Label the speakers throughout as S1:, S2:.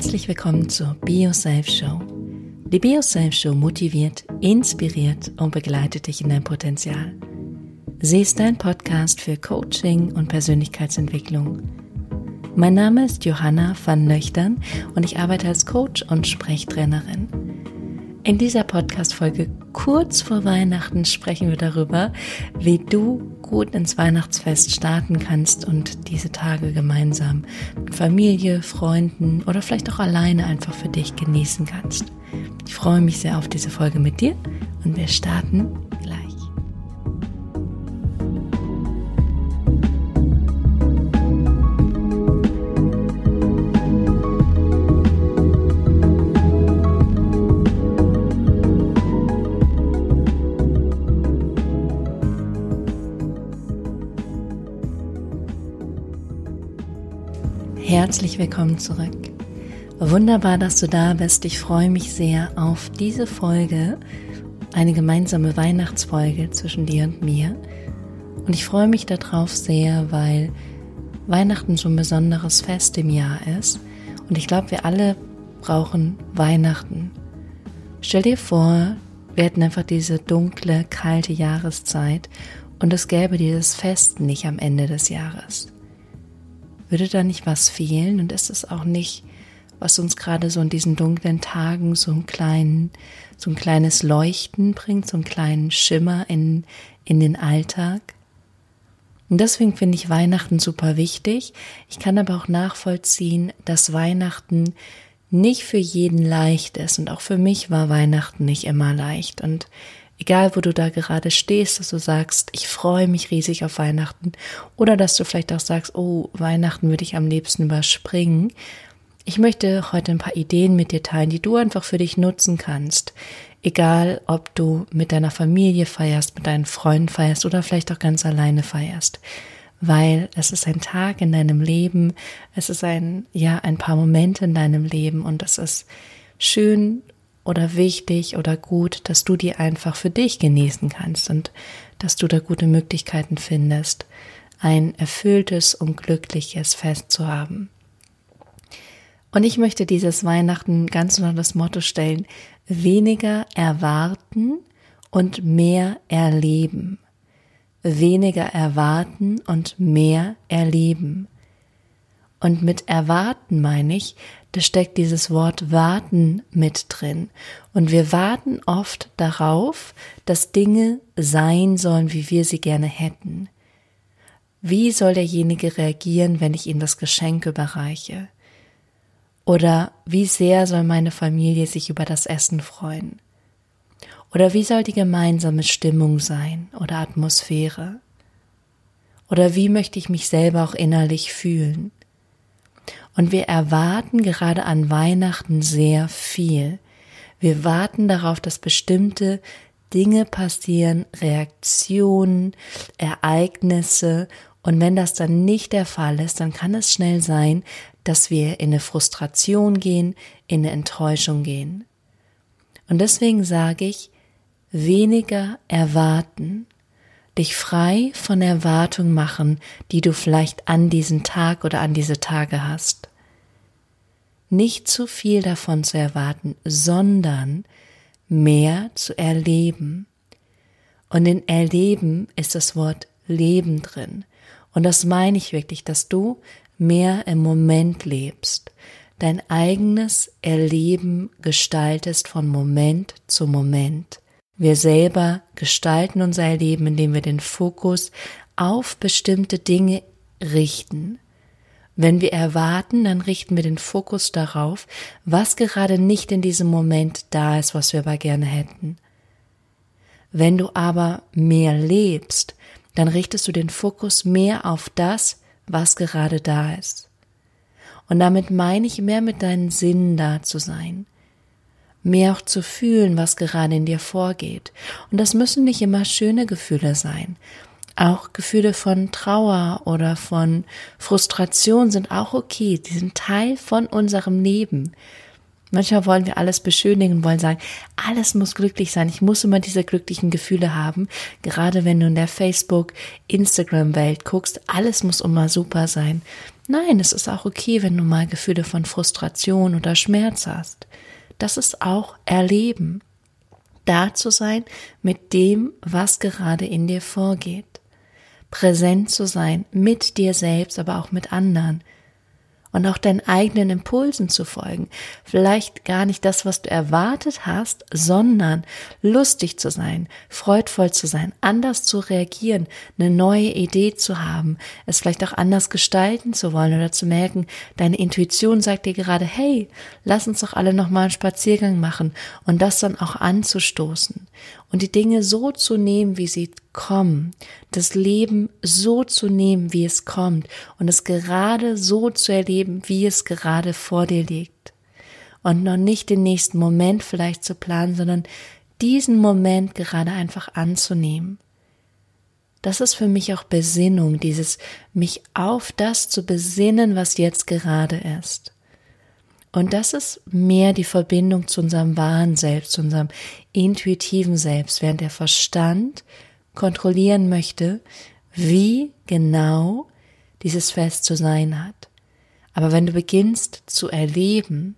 S1: Herzlich willkommen zur BioSafe Show. Die BioSafe Show motiviert, inspiriert und begleitet dich in dein Potenzial. Sie ist dein Podcast für Coaching und Persönlichkeitsentwicklung. Mein Name ist Johanna van Nöchtern und ich arbeite als Coach und Sprechtrainerin. In dieser Podcast-Folge kurz vor Weihnachten sprechen wir darüber, wie du gut ins Weihnachtsfest starten kannst und diese Tage gemeinsam mit Familie, Freunden oder vielleicht auch alleine einfach für dich genießen kannst. Ich freue mich sehr auf diese Folge mit dir und wir starten Herzlich willkommen zurück. Wunderbar, dass du da bist. Ich freue mich sehr auf diese Folge, eine gemeinsame Weihnachtsfolge zwischen dir und mir. Und ich freue mich darauf sehr, weil Weihnachten so ein besonderes Fest im Jahr ist. Und ich glaube, wir alle brauchen Weihnachten. Stell dir vor, wir hätten einfach diese dunkle, kalte Jahreszeit und es gäbe dieses Fest nicht am Ende des Jahres. Würde da nicht was fehlen? Und ist es auch nicht, was uns gerade so in diesen dunklen Tagen so einen kleinen, so ein kleines Leuchten bringt, so einen kleinen Schimmer in, in den Alltag? Und deswegen finde ich Weihnachten super wichtig. Ich kann aber auch nachvollziehen, dass Weihnachten nicht für jeden leicht ist. Und auch für mich war Weihnachten nicht immer leicht. Und Egal, wo du da gerade stehst, dass du sagst, ich freue mich riesig auf Weihnachten oder dass du vielleicht auch sagst, oh, Weihnachten würde ich am liebsten überspringen. Ich möchte heute ein paar Ideen mit dir teilen, die du einfach für dich nutzen kannst. Egal, ob du mit deiner Familie feierst, mit deinen Freunden feierst oder vielleicht auch ganz alleine feierst. Weil es ist ein Tag in deinem Leben, es ist ein, ja, ein paar Momente in deinem Leben und es ist schön oder wichtig oder gut, dass du die einfach für dich genießen kannst und dass du da gute Möglichkeiten findest, ein erfülltes und glückliches Fest zu haben. Und ich möchte dieses Weihnachten ganz unter das Motto stellen, weniger erwarten und mehr erleben. Weniger erwarten und mehr erleben. Und mit erwarten meine ich, da steckt dieses Wort warten mit drin. Und wir warten oft darauf, dass Dinge sein sollen, wie wir sie gerne hätten. Wie soll derjenige reagieren, wenn ich ihm das Geschenk überreiche? Oder wie sehr soll meine Familie sich über das Essen freuen? Oder wie soll die gemeinsame Stimmung sein oder Atmosphäre? Oder wie möchte ich mich selber auch innerlich fühlen? Und wir erwarten gerade an Weihnachten sehr viel. Wir warten darauf, dass bestimmte Dinge passieren, Reaktionen, Ereignisse. Und wenn das dann nicht der Fall ist, dann kann es schnell sein, dass wir in eine Frustration gehen, in eine Enttäuschung gehen. Und deswegen sage ich, weniger erwarten, dich frei von Erwartungen machen, die du vielleicht an diesen Tag oder an diese Tage hast. Nicht zu viel davon zu erwarten, sondern mehr zu erleben. Und in Erleben ist das Wort Leben drin. Und das meine ich wirklich, dass du mehr im Moment lebst, dein eigenes Erleben gestaltest von Moment zu Moment. Wir selber gestalten unser Leben, indem wir den Fokus auf bestimmte Dinge richten. Wenn wir erwarten, dann richten wir den Fokus darauf, was gerade nicht in diesem Moment da ist, was wir aber gerne hätten. Wenn du aber mehr lebst, dann richtest du den Fokus mehr auf das, was gerade da ist. Und damit meine ich mehr mit deinen Sinnen da zu sein, mehr auch zu fühlen, was gerade in dir vorgeht. Und das müssen nicht immer schöne Gefühle sein. Auch Gefühle von Trauer oder von Frustration sind auch okay. Die sind Teil von unserem Leben. Manchmal wollen wir alles beschönigen wollen sagen, alles muss glücklich sein. Ich muss immer diese glücklichen Gefühle haben. Gerade wenn du in der Facebook, Instagram Welt guckst, alles muss immer super sein. Nein, es ist auch okay, wenn du mal Gefühle von Frustration oder Schmerz hast. Das ist auch Erleben. Da zu sein mit dem, was gerade in dir vorgeht. Präsent zu sein mit dir selbst, aber auch mit anderen und auch deinen eigenen Impulsen zu folgen. Vielleicht gar nicht das, was du erwartet hast, sondern lustig zu sein, freudvoll zu sein, anders zu reagieren, eine neue Idee zu haben, es vielleicht auch anders gestalten zu wollen oder zu merken, deine Intuition sagt dir gerade, hey, lass uns doch alle nochmal einen Spaziergang machen und das dann auch anzustoßen und die Dinge so zu nehmen, wie sie kommen, das Leben so zu nehmen, wie es kommt und es gerade so zu erleben, wie es gerade vor dir liegt. Und noch nicht den nächsten Moment vielleicht zu planen, sondern diesen Moment gerade einfach anzunehmen. Das ist für mich auch Besinnung, dieses mich auf das zu besinnen, was jetzt gerade ist. Und das ist mehr die Verbindung zu unserem wahren Selbst, zu unserem intuitiven Selbst, während der Verstand kontrollieren möchte, wie genau dieses Fest zu sein hat. Aber wenn du beginnst zu erleben,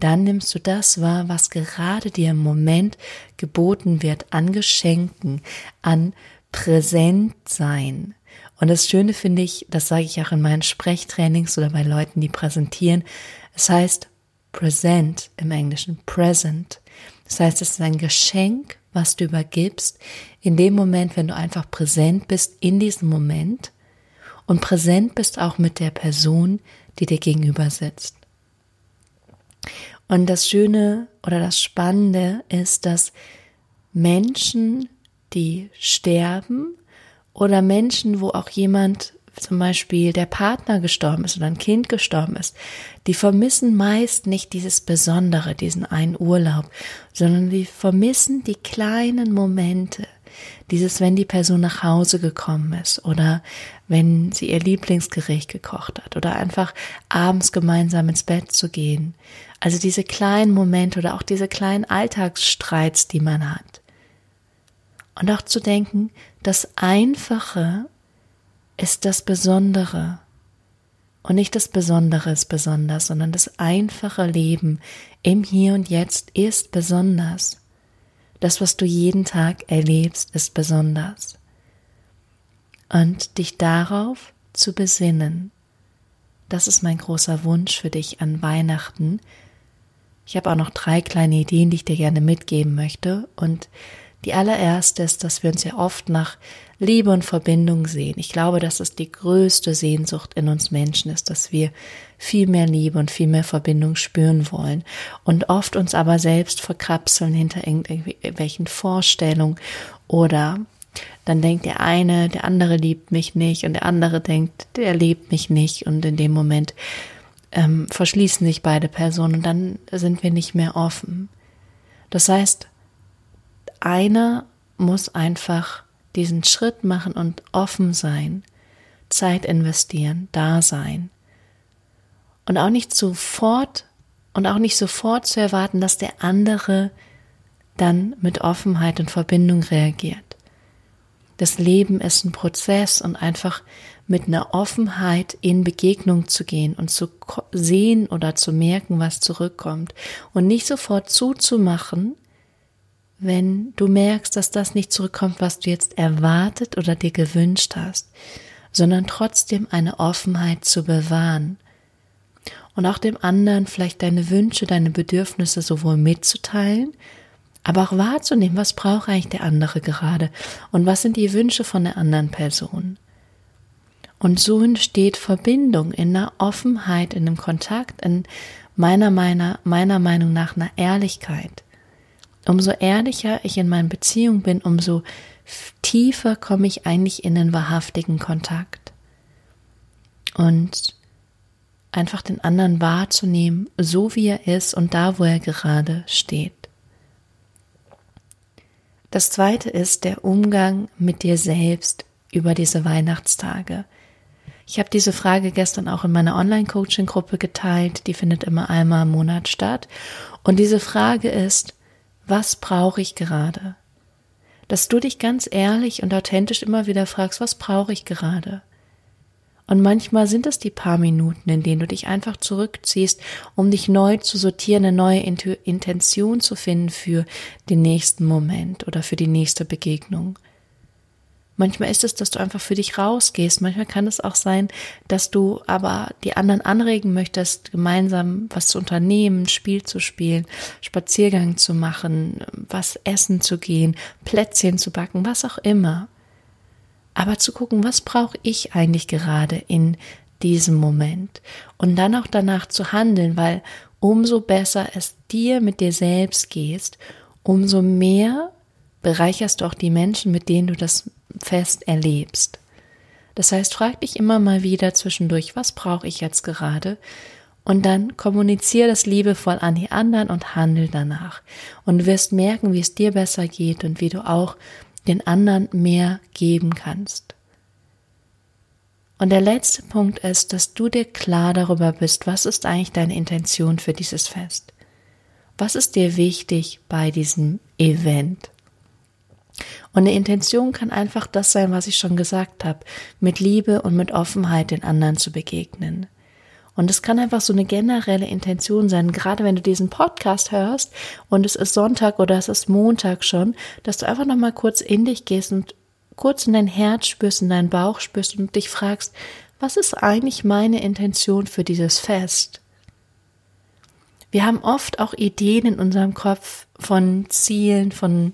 S1: dann nimmst du das wahr, was gerade dir im Moment geboten wird, an Geschenken, an Präsentsein. Und das Schöne finde ich, das sage ich auch in meinen Sprechtrainings oder bei Leuten, die präsentieren, es heißt present im Englischen, present. Das heißt, es ist ein Geschenk, was du übergibst, in dem Moment, wenn du einfach präsent bist in diesem Moment und präsent bist auch mit der Person, die dir gegenüber sitzt. Und das Schöne oder das Spannende ist, dass Menschen, die sterben oder Menschen, wo auch jemand zum Beispiel der Partner gestorben ist oder ein Kind gestorben ist, die vermissen meist nicht dieses Besondere, diesen einen Urlaub, sondern die vermissen die kleinen Momente, dieses, wenn die Person nach Hause gekommen ist oder wenn sie ihr Lieblingsgericht gekocht hat oder einfach abends gemeinsam ins Bett zu gehen. Also diese kleinen Momente oder auch diese kleinen Alltagsstreits, die man hat. Und auch zu denken, das Einfache ist das Besondere. Und nicht das Besondere ist besonders, sondern das einfache Leben im Hier und Jetzt ist besonders. Das, was du jeden Tag erlebst, ist besonders. Und dich darauf zu besinnen, das ist mein großer Wunsch für dich an Weihnachten. Ich habe auch noch drei kleine Ideen, die ich dir gerne mitgeben möchte. Und die allererste ist, dass wir uns ja oft nach Liebe und Verbindung sehen. Ich glaube, dass es die größte Sehnsucht in uns Menschen ist, dass wir viel mehr Liebe und viel mehr Verbindung spüren wollen und oft uns aber selbst verkrapseln hinter irgendwelchen Vorstellungen oder dann denkt der eine, der andere liebt mich nicht und der andere denkt, der liebt mich nicht und in dem Moment ähm, verschließen sich beide Personen und dann sind wir nicht mehr offen. Das heißt, einer muss einfach diesen Schritt machen und offen sein, Zeit investieren, da sein. Und auch nicht sofort und auch nicht sofort zu erwarten, dass der andere dann mit Offenheit und Verbindung reagiert. Das Leben ist ein Prozess und einfach mit einer Offenheit in Begegnung zu gehen und zu sehen oder zu merken, was zurückkommt und nicht sofort zuzumachen, wenn du merkst, dass das nicht zurückkommt, was du jetzt erwartet oder dir gewünscht hast, sondern trotzdem eine Offenheit zu bewahren und auch dem anderen vielleicht deine Wünsche, deine Bedürfnisse sowohl mitzuteilen, aber auch wahrzunehmen, was braucht eigentlich der andere gerade und was sind die Wünsche von der anderen Person. Und so entsteht Verbindung in einer Offenheit, in einem Kontakt, in meiner, meiner, meiner Meinung nach einer Ehrlichkeit. Umso ehrlicher ich in meinen Beziehungen bin, umso tiefer komme ich eigentlich in den wahrhaftigen Kontakt. Und einfach den anderen wahrzunehmen, so wie er ist und da, wo er gerade steht. Das zweite ist der Umgang mit dir selbst über diese Weihnachtstage. Ich habe diese Frage gestern auch in meiner Online-Coaching-Gruppe geteilt, die findet immer einmal im Monat statt. Und diese Frage ist, was brauche ich gerade? Dass du dich ganz ehrlich und authentisch immer wieder fragst, was brauche ich gerade? Und manchmal sind es die paar Minuten, in denen du dich einfach zurückziehst, um dich neu zu sortieren, eine neue Intention zu finden für den nächsten Moment oder für die nächste Begegnung. Manchmal ist es, dass du einfach für dich rausgehst. Manchmal kann es auch sein, dass du aber die anderen anregen möchtest, gemeinsam was zu unternehmen, Spiel zu spielen, Spaziergang zu machen, was essen zu gehen, Plätzchen zu backen, was auch immer. Aber zu gucken, was brauche ich eigentlich gerade in diesem Moment und dann auch danach zu handeln, weil umso besser es dir mit dir selbst gehst, umso mehr bereicherst du auch die Menschen, mit denen du das Fest erlebst. Das heißt, frag dich immer mal wieder zwischendurch, was brauche ich jetzt gerade? Und dann kommuniziere das liebevoll an die anderen und handel danach. Und du wirst merken, wie es dir besser geht und wie du auch den anderen mehr geben kannst. Und der letzte Punkt ist, dass du dir klar darüber bist, was ist eigentlich deine Intention für dieses Fest? Was ist dir wichtig bei diesem Event? Und eine Intention kann einfach das sein, was ich schon gesagt habe, mit Liebe und mit Offenheit den anderen zu begegnen. Und es kann einfach so eine generelle Intention sein, gerade wenn du diesen Podcast hörst und es ist Sonntag oder es ist Montag schon, dass du einfach nochmal kurz in dich gehst und kurz in dein Herz spürst, in deinen Bauch spürst und dich fragst, was ist eigentlich meine Intention für dieses Fest? Wir haben oft auch Ideen in unserem Kopf von Zielen, von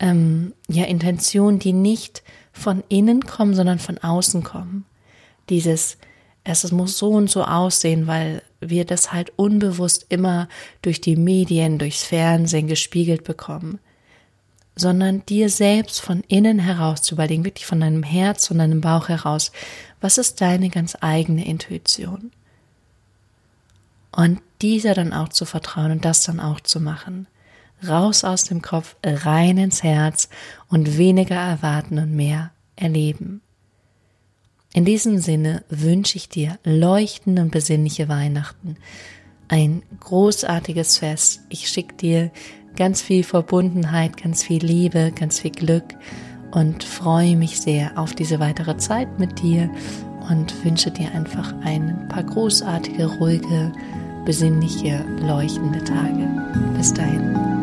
S1: ähm, ja, Intentionen, die nicht von innen kommen, sondern von außen kommen. Dieses, es muss so und so aussehen, weil wir das halt unbewusst immer durch die Medien, durchs Fernsehen gespiegelt bekommen. Sondern dir selbst von innen heraus zu überlegen, wirklich von deinem Herz, von deinem Bauch heraus, was ist deine ganz eigene Intuition? Und dieser dann auch zu vertrauen und das dann auch zu machen raus aus dem Kopf, rein ins Herz und weniger erwarten und mehr erleben. In diesem Sinne wünsche ich dir leuchtende und besinnliche Weihnachten, ein großartiges Fest. Ich schicke dir ganz viel Verbundenheit, ganz viel Liebe, ganz viel Glück und freue mich sehr auf diese weitere Zeit mit dir und wünsche dir einfach ein paar großartige, ruhige, besinnliche, leuchtende Tage. Bis dahin.